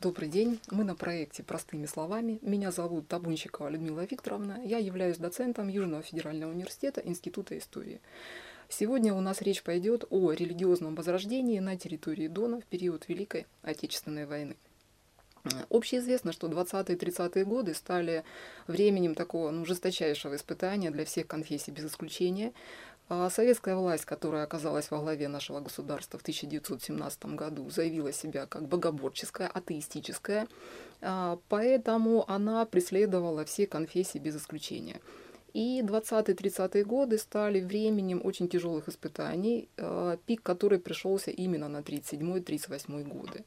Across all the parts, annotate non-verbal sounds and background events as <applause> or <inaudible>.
Добрый день. Мы на проекте «Простыми словами». Меня зовут Табунщикова Людмила Викторовна. Я являюсь доцентом Южного федерального университета Института истории. Сегодня у нас речь пойдет о религиозном возрождении на территории Дона в период Великой Отечественной войны. Общеизвестно, что 20-30-е годы стали временем такого ну, жесточайшего испытания для всех конфессий без исключения. А советская власть, которая оказалась во главе нашего государства в 1917 году, заявила себя как богоборческая, атеистическая, а, поэтому она преследовала все конфессии без исключения. И 20-30-е годы стали временем очень тяжелых испытаний, а, пик который пришелся именно на 37-38 годы.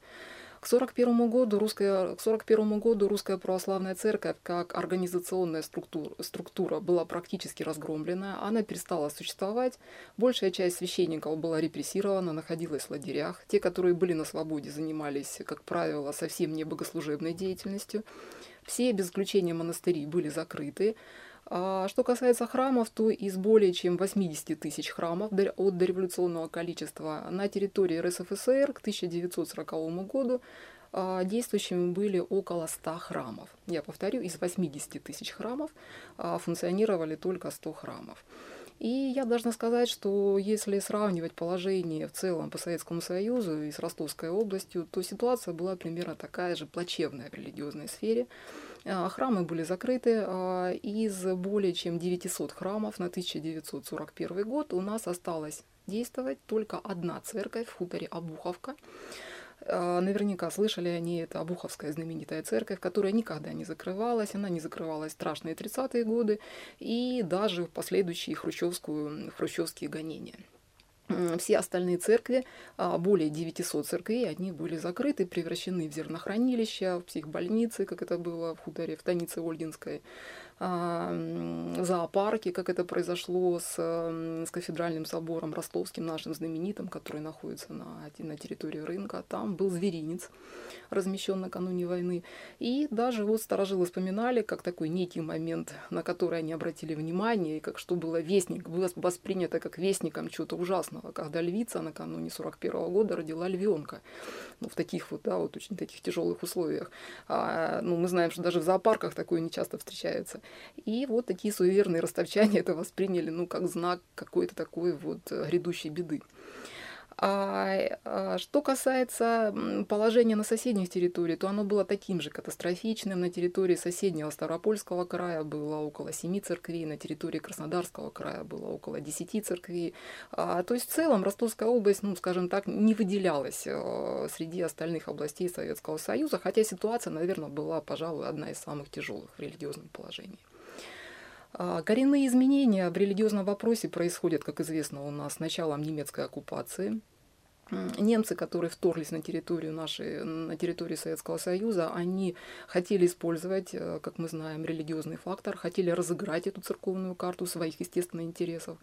К 1941 году русская, к 41 году русская православная церковь как организационная структура, структура была практически разгромлена, она перестала существовать, большая часть священников была репрессирована, находилась в лагерях, те, которые были на свободе, занимались, как правило, совсем не богослужебной деятельностью, все, без исключения монастыри, были закрыты, что касается храмов, то из более чем 80 тысяч храмов от дореволюционного количества на территории РСФСР к 1940 году а, действующими были около 100 храмов. Я повторю, из 80 тысяч храмов а, функционировали только 100 храмов. И я должна сказать, что если сравнивать положение в целом по Советскому Союзу и с Ростовской областью, то ситуация была примерно такая же плачевная в религиозной сфере. А, храмы были закрыты. А, из более чем 900 храмов на 1941 год у нас осталось действовать только одна церковь в хуторе Обуховка. А, наверняка слышали они, это Обуховская знаменитая церковь, которая никогда не закрывалась, она не закрывалась в страшные 30-е годы и даже в последующие хрущевскую, хрущевские гонения. Все остальные церкви, а, более 900 церквей, они были закрыты, превращены в зернохранилища, в психбольницы, как это было в хуторе, в станице Ольгинской, зоопарке, как это произошло с, с кафедральным собором ростовским, нашим знаменитым, который находится на, на территории рынка. Там был зверинец, размещен накануне войны. И даже вот старожилы вспоминали, как такой некий момент, на который они обратили внимание, и как что было вестник, было воспринято как вестником чего-то ужасного, когда львица накануне 41 -го года родила львенка. Ну, в таких вот, да, вот очень таких тяжелых условиях. А, ну, мы знаем, что даже в зоопарках такое не часто встречается. И вот такие суеверные ростовчане это восприняли, ну, как знак какой-то такой вот э, грядущей беды. А, а что касается положения на соседних территориях, то оно было таким же катастрофичным. На территории соседнего Ставропольского края было около семи церквей, на территории Краснодарского края было около десяти церквей. А, то есть в целом Ростовская область, ну, скажем так, не выделялась а, среди остальных областей Советского Союза, хотя ситуация, наверное, была, пожалуй, одна из самых тяжелых в религиозном положении. А, коренные изменения в религиозном вопросе происходят, как известно, у нас с началом немецкой оккупации. Немцы, которые вторглись на территорию нашей, на территорию Советского Союза, они хотели использовать, э, как мы знаем, религиозный фактор, хотели разыграть эту церковную карту своих естественных интересов,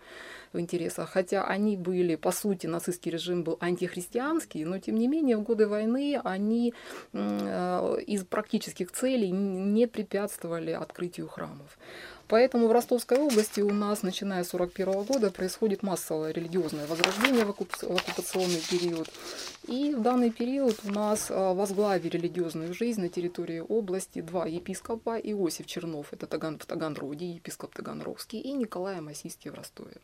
в интересах. Хотя они были, по сути, нацистский режим был антихристианский, но тем не менее в годы войны они э, из практических целей не препятствовали открытию храмов. Поэтому в Ростовской области у нас, начиная с 1941 года, происходит массовое религиозное возрождение в оккупационный период. И в данный период у нас а, возглавили религиозную жизнь на территории области два епископа, Иосиф Чернов, это Таган, в Таганроге, епископ Таганрогский, и Николай Масийский в Ростове.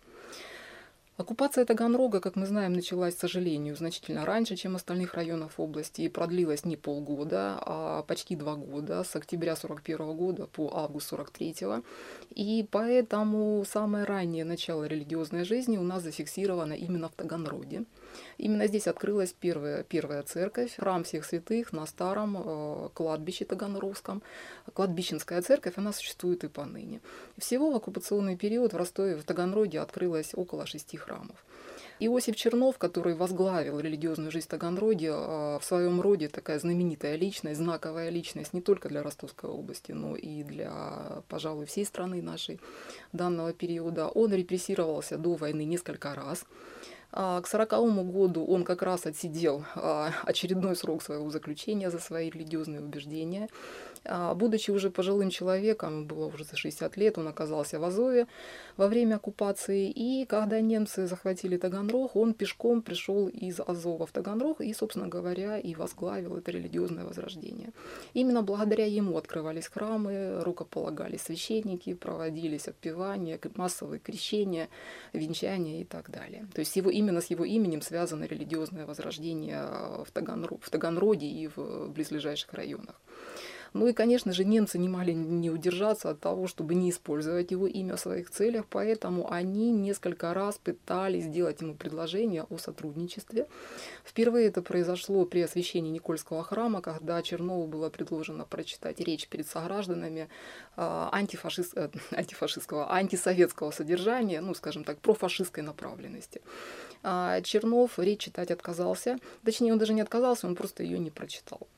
Оккупация Таганрога, как мы знаем, началась, к сожалению, значительно раньше, чем остальных районов области, и продлилась не полгода, а почти два года, с октября 1941 года по август 1943. И поэтому самое раннее начало религиозной жизни у нас зафиксировано именно в Таганроге. Именно здесь открылась первая, первая церковь, храм всех святых на старом э, кладбище Таганрогском. Кладбищенская церковь, она существует и поныне. Всего в оккупационный период в Ростове, в Таганроге открылось около шести храмов. Иосиф Чернов, который возглавил религиозную жизнь Таганроге, э, в своем роде такая знаменитая личность, знаковая личность не только для Ростовской области, но и для, пожалуй, всей страны нашей данного периода. Он репрессировался до войны несколько раз. А, к 40 году он как раз отсидел а, очередной срок своего заключения за свои религиозные убеждения. А, будучи уже пожилым человеком, было уже за 60 лет, он оказался в Азове во время оккупации. И когда немцы захватили Таганрог, он пешком пришел из Азова в Таганрог и, собственно говоря, и возглавил это религиозное возрождение. Именно благодаря ему открывались храмы, рукополагались священники, проводились отпевания, массовые крещения, венчания и так далее. То есть его, именно с его именем связано религиозное возрождение в, Таганро, в Таганроге и в близлежащих районах. Ну и, конечно же, немцы не могли не удержаться от того, чтобы не использовать его имя в своих целях, поэтому они несколько раз пытались сделать ему предложение о сотрудничестве. Впервые это произошло при освящении Никольского храма, когда Чернову было предложено прочитать речь перед согражданами а, антифашист, э, <laughs> антифашистского, антисоветского содержания, ну, скажем так, профашистской направленности. А Чернов речь читать отказался, точнее, он даже не отказался, он просто ее не прочитал.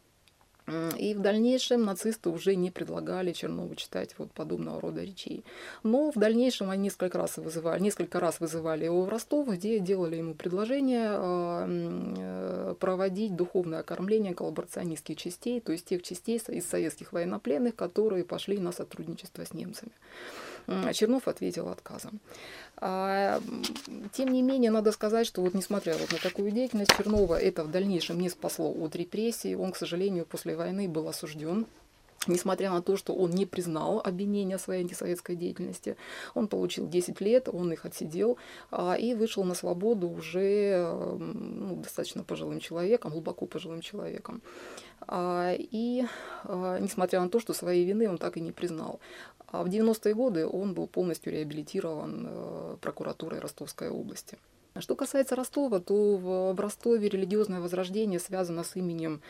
И в дальнейшем нацисты уже не предлагали Чернову читать вот подобного рода речей. Но в дальнейшем они несколько раз вызывали, несколько раз вызывали его в Ростов, где делали ему предложение а, э, проводить духовное окормление коллаборационистских частей, то есть тех частей из советских военнопленных, которые пошли на сотрудничество с немцами. Чернов ответил отказом. А, тем не менее, надо сказать, что вот несмотря вот на такую деятельность Чернова, это в дальнейшем не спасло от репрессий. Он, к сожалению, после войны был осужден Несмотря на то, что он не признал обвинения своей антисоветской деятельности, он получил 10 лет, он их отсидел а, и вышел на свободу уже ну, достаточно пожилым человеком, глубоко пожилым человеком. А, и а, несмотря на то, что своей вины он так и не признал. А в 90-е годы он был полностью реабилитирован э, прокуратурой Ростовской области. Что касается Ростова, то в Ростове религиозное возрождение связано с именем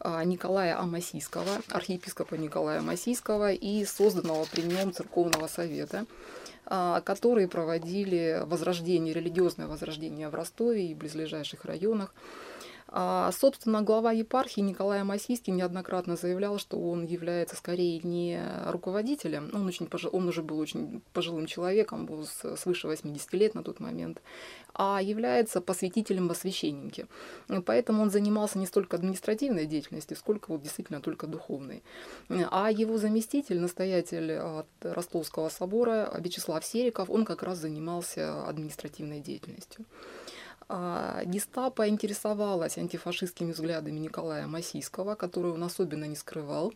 а, Николая Амасийского, архиепископа Николая Амасийского и созданного при нем церковного совета, а, которые проводили возрождение, религиозное возрождение в Ростове и близлежащих районах. А, собственно, глава епархии Николай Масийский неоднократно заявлял, что он является скорее не руководителем, он, очень пожил, он уже был очень пожилым человеком, был свыше 80 лет на тот момент, а является посвятителем во священнике. Поэтому он занимался не столько административной деятельностью, сколько вот действительно только духовной. А его заместитель, настоятель от Ростовского собора Вячеслав Сериков, он как раз занимался административной деятельностью. А, гестапо интересовалась антифашистскими взглядами Николая Масийского, который он особенно не скрывал.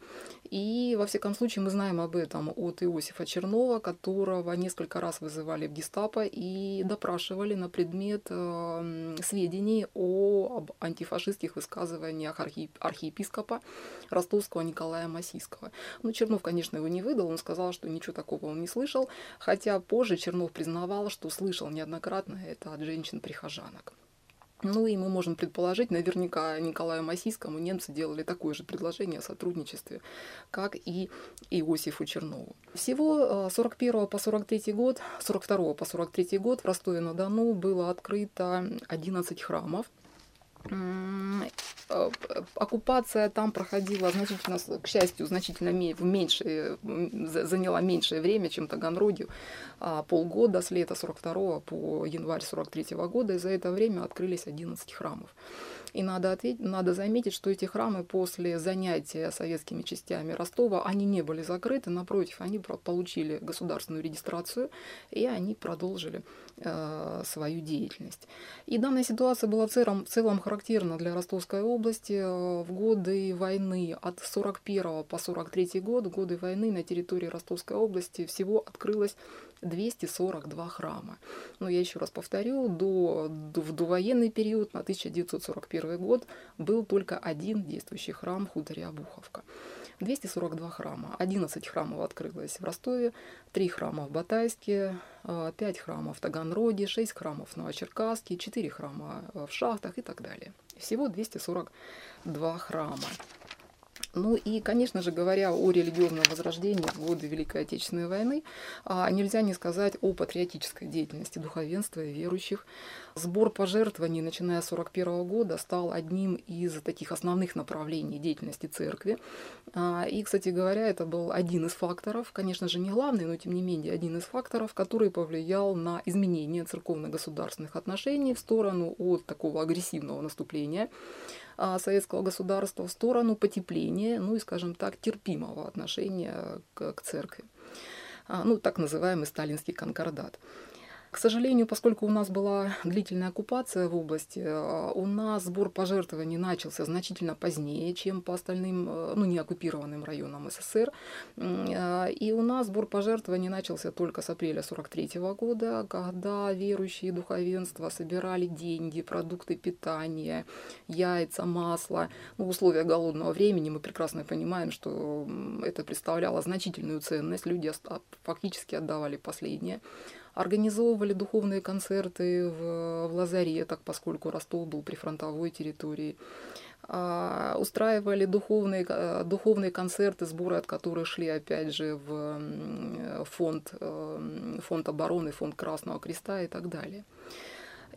И, во всяком случае, мы знаем об этом от Иосифа Чернова, которого несколько раз вызывали в гестапо и допрашивали на предмет э, сведений о, об антифашистских высказываниях архи, архиепископа ростовского Николая Масийского. Но Чернов, конечно, его не выдал, он сказал, что ничего такого он не слышал, хотя позже Чернов признавал, что слышал неоднократно это от женщин-прихожанок. Ну и мы можем предположить, наверняка Николаю Масийскому немцы делали такое же предложение о сотрудничестве, как и Иосифу Чернову. Всего 41 э, по 43 год, 42 по 43 год в Ростове-на-Дону было открыто 11 храмов, оккупация там проходила значительно, к счастью, значительно меньше, заняла меньшее время, чем Таганроге, а полгода с лета 42 по январь 43 года, и за это время открылись 11 храмов. И надо, ответить, надо заметить, что эти храмы после занятия советскими частями Ростова, они не были закрыты, напротив, они получили государственную регистрацию, и они продолжили э, свою деятельность. И данная ситуация была в целом, в целом характерна для Ростовской области. В годы войны от 41 по 43 год, годы войны на территории Ростовской области всего открылось 242 храма. Но я еще раз повторю, до, до, в довоенный период, на 1941 год, был только один действующий храм хуторе Обуховка. 242 храма. 11 храмов открылось в Ростове, 3 храма в Батайске, 5 а, храмов в Таганроге, 6 храмов в Новочеркасске, 4 храма в Шахтах и так далее. Всего 242 храма. Ну и, конечно же, говоря о религиозном возрождении в годы Великой Отечественной войны, а, нельзя не сказать о патриотической деятельности духовенства и верующих. Сбор пожертвований, начиная с 1941 года, стал одним из таких основных направлений деятельности церкви. А, и, кстати говоря, это был один из факторов, конечно же, не главный, но тем не менее один из факторов, который повлиял на изменение церковно-государственных отношений в сторону от такого агрессивного наступления советского государства в сторону потепления, ну и, скажем так, терпимого отношения к, к церкви. А, ну, так называемый сталинский конкордат. К сожалению, поскольку у нас была длительная оккупация в области, э, у нас сбор пожертвований начался значительно позднее, чем по остальным, э, ну, не оккупированным районам СССР. Э, и у нас сбор пожертвований начался только с апреля 43 года, когда верующие духовенства собирали деньги, продукты питания, яйца, масло. Ну, в условиях голодного времени мы прекрасно понимаем, что это представляло значительную ценность. Люди фактически отдавали последнее организовывали духовные концерты в, в лазаретах, поскольку Ростов был при фронтовой территории. А, устраивали духовные, э, духовные концерты, сборы от которых шли, опять же, в фонд, э, фонд обороны, фонд Красного Креста и так далее.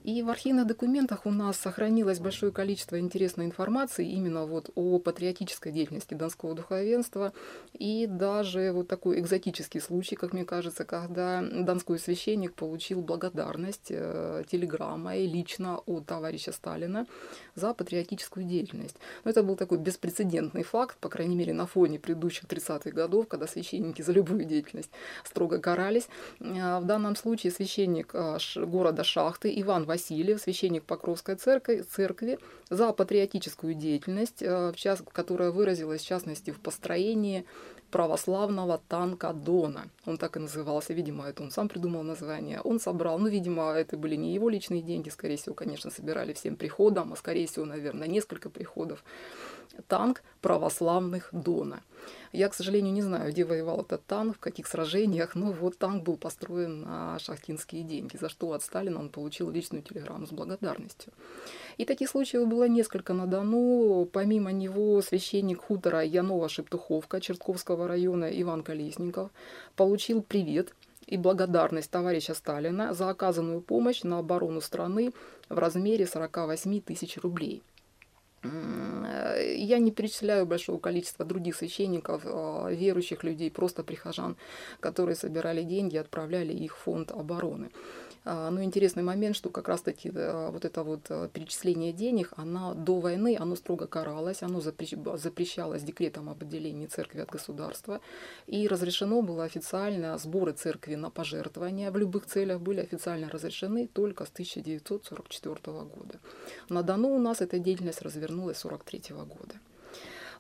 И в архивных документах у нас сохранилось большое количество интересной информации именно вот о патриотической деятельности донского духовенства и даже вот такой экзотический случай, как мне кажется, когда донской священник получил благодарность э, телеграммой лично от товарища Сталина за патриотическую деятельность. Но это был такой беспрецедентный факт, по крайней мере, на фоне предыдущих 30-х годов, когда священники за любую деятельность строго карались. Э, в данном случае священник э, города Шахты Иван Васильев, священник Покровской церкви, церкви за патриотическую деятельность, э, которая выразилась в частности в построении православного танка Дона. Он так и назывался, видимо, это он сам придумал название. Он собрал, ну, видимо, это были не его личные деньги, скорее всего, конечно, собирали всем приходом, а скорее всего, наверное, несколько приходов. Танк православных Дона. Я, к сожалению, не знаю, где воевал этот танк, в каких сражениях, но вот танк был построен на шахтинские деньги, за что от Сталина он получил личную телеграмму с благодарностью. И таких случаев было несколько на Дону. Помимо него священник хутора Янова-Шептуховка Чертковского района Иван Колесников получил привет и благодарность товарища Сталина за оказанную помощь на оборону страны в размере 48 тысяч рублей – я не перечисляю большого количества других священников, а, верующих людей, просто прихожан, которые собирали деньги, отправляли их в фонд обороны. А, но интересный момент, что как раз-таки э, вот это вот э, перечисление денег, она до войны, оно строго каралось, оно запрещалось декретом об отделении церкви от государства, и разрешено было официально, сборы церкви на пожертвования в любых целях были официально разрешены только с 1944 года. На Дону у нас эта деятельность развернулась с 1943 года.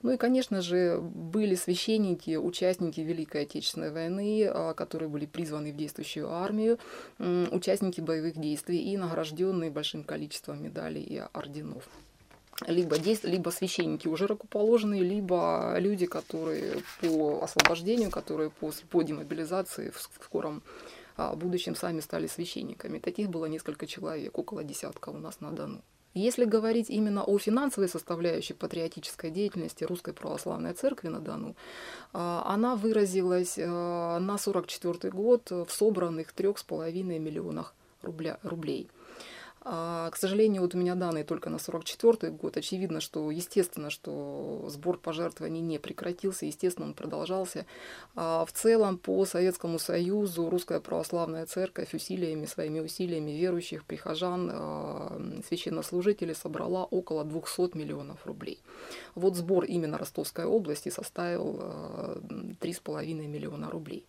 Ну и, конечно же, были священники, участники Великой Отечественной войны, а, которые были призваны в действующую армию, участники боевых действий и награжденные большим количеством медалей и орденов либо, действ... либо священники уже рукоположенные, либо люди, которые по освобождению, которые после, по демобилизации в скором а, будущем сами стали священниками. Таких было несколько человек, около десятка у нас на Дону. Если говорить именно о финансовой составляющей патриотической деятельности Русской Православной Церкви на Дону, а, она выразилась э, на 1944 год в собранных 3,5 миллионах рублей. А, к сожалению, вот у меня данные только на 44 год. Очевидно, что, естественно, что сбор пожертвований не прекратился, естественно, он продолжался. А в целом, по Советскому Союзу Русская Православная Церковь усилиями, своими усилиями верующих, прихожан, а, священнослужителей собрала около 200 миллионов рублей. Вот сбор именно Ростовской области составил 3,5 миллиона рублей.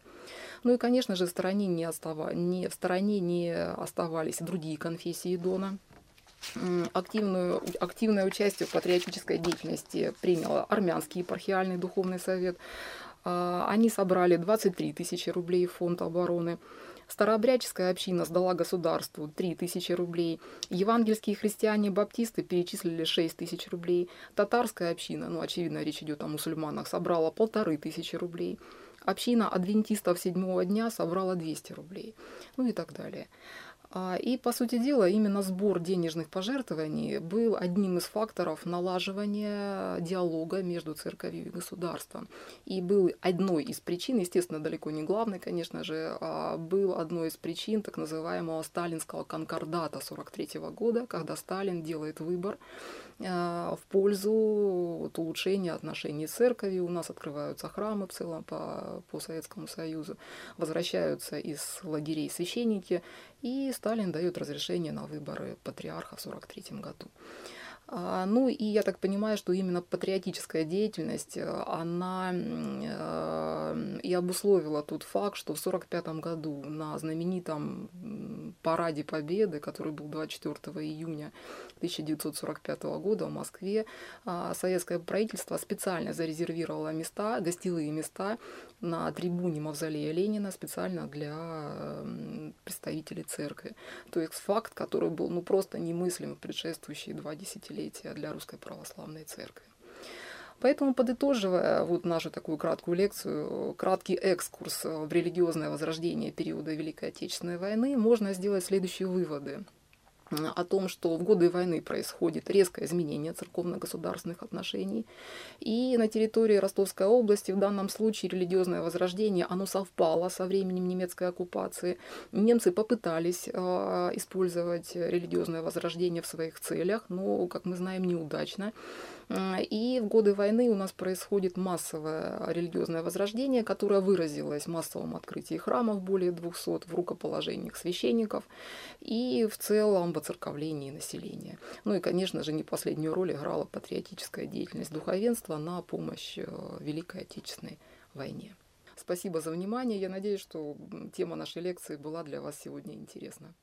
Ну и, конечно же, в стороне не, остава... не, в стороне не оставались другие конфессии Дона. Активную, активное участие в патриотической деятельности принял армянский епархиальный духовный совет. А, они собрали 23 тысячи рублей в фонд обороны. Старообрядческая община сдала государству 3 тысячи рублей. Евангельские христиане-баптисты перечислили 6 тысяч рублей. Татарская община, ну, очевидно, речь идет о мусульманах, собрала полторы тысячи рублей. Община адвентистов седьмого дня собрала 200 рублей, ну и так далее. А, и, по сути дела, именно сбор денежных пожертвований был одним из факторов налаживания диалога между церковью и государством. И был одной из причин, естественно, далеко не главной, конечно же, а был одной из причин так называемого сталинского конкордата 43 года, когда Сталин делает выбор в пользу вот, улучшения отношений с церковью. У нас открываются храмы в целом по, по Советскому Союзу, возвращаются из лагерей священники, и Сталин дает разрешение на выборы патриарха в 1943 году. А, ну и я так понимаю, что именно патриотическая деятельность, э, она э, и обусловила тот факт, что в 1945 году на знаменитом параде Победы, который был 24 июня 1945 года в Москве, а, советское правительство специально зарезервировало места, гостевые места на трибуне Мавзолея Ленина специально для представителей церкви. То есть факт, который был ну, просто немыслим в предшествующие два десятилетия для Русской Православной Церкви. Поэтому, подытоживая вот нашу такую краткую лекцию, краткий экскурс в религиозное возрождение периода Великой Отечественной войны, можно сделать следующие выводы о том, что в годы войны происходит резкое изменение церковно-государственных отношений. И на территории Ростовской области в данном случае религиозное возрождение, оно совпало со временем немецкой оккупации. Немцы попытались э, использовать религиозное возрождение в своих целях, но, как мы знаем, неудачно. И в годы войны у нас происходит массовое религиозное возрождение, которое выразилось в массовом открытии храмов более 200, в рукоположениях священников и в целом в оцерковлении населения. Ну и, конечно же, не последнюю роль играла патриотическая деятельность духовенства на помощь э, Великой Отечественной войне. Спасибо за внимание. Я надеюсь, что тема нашей лекции была для вас сегодня интересна.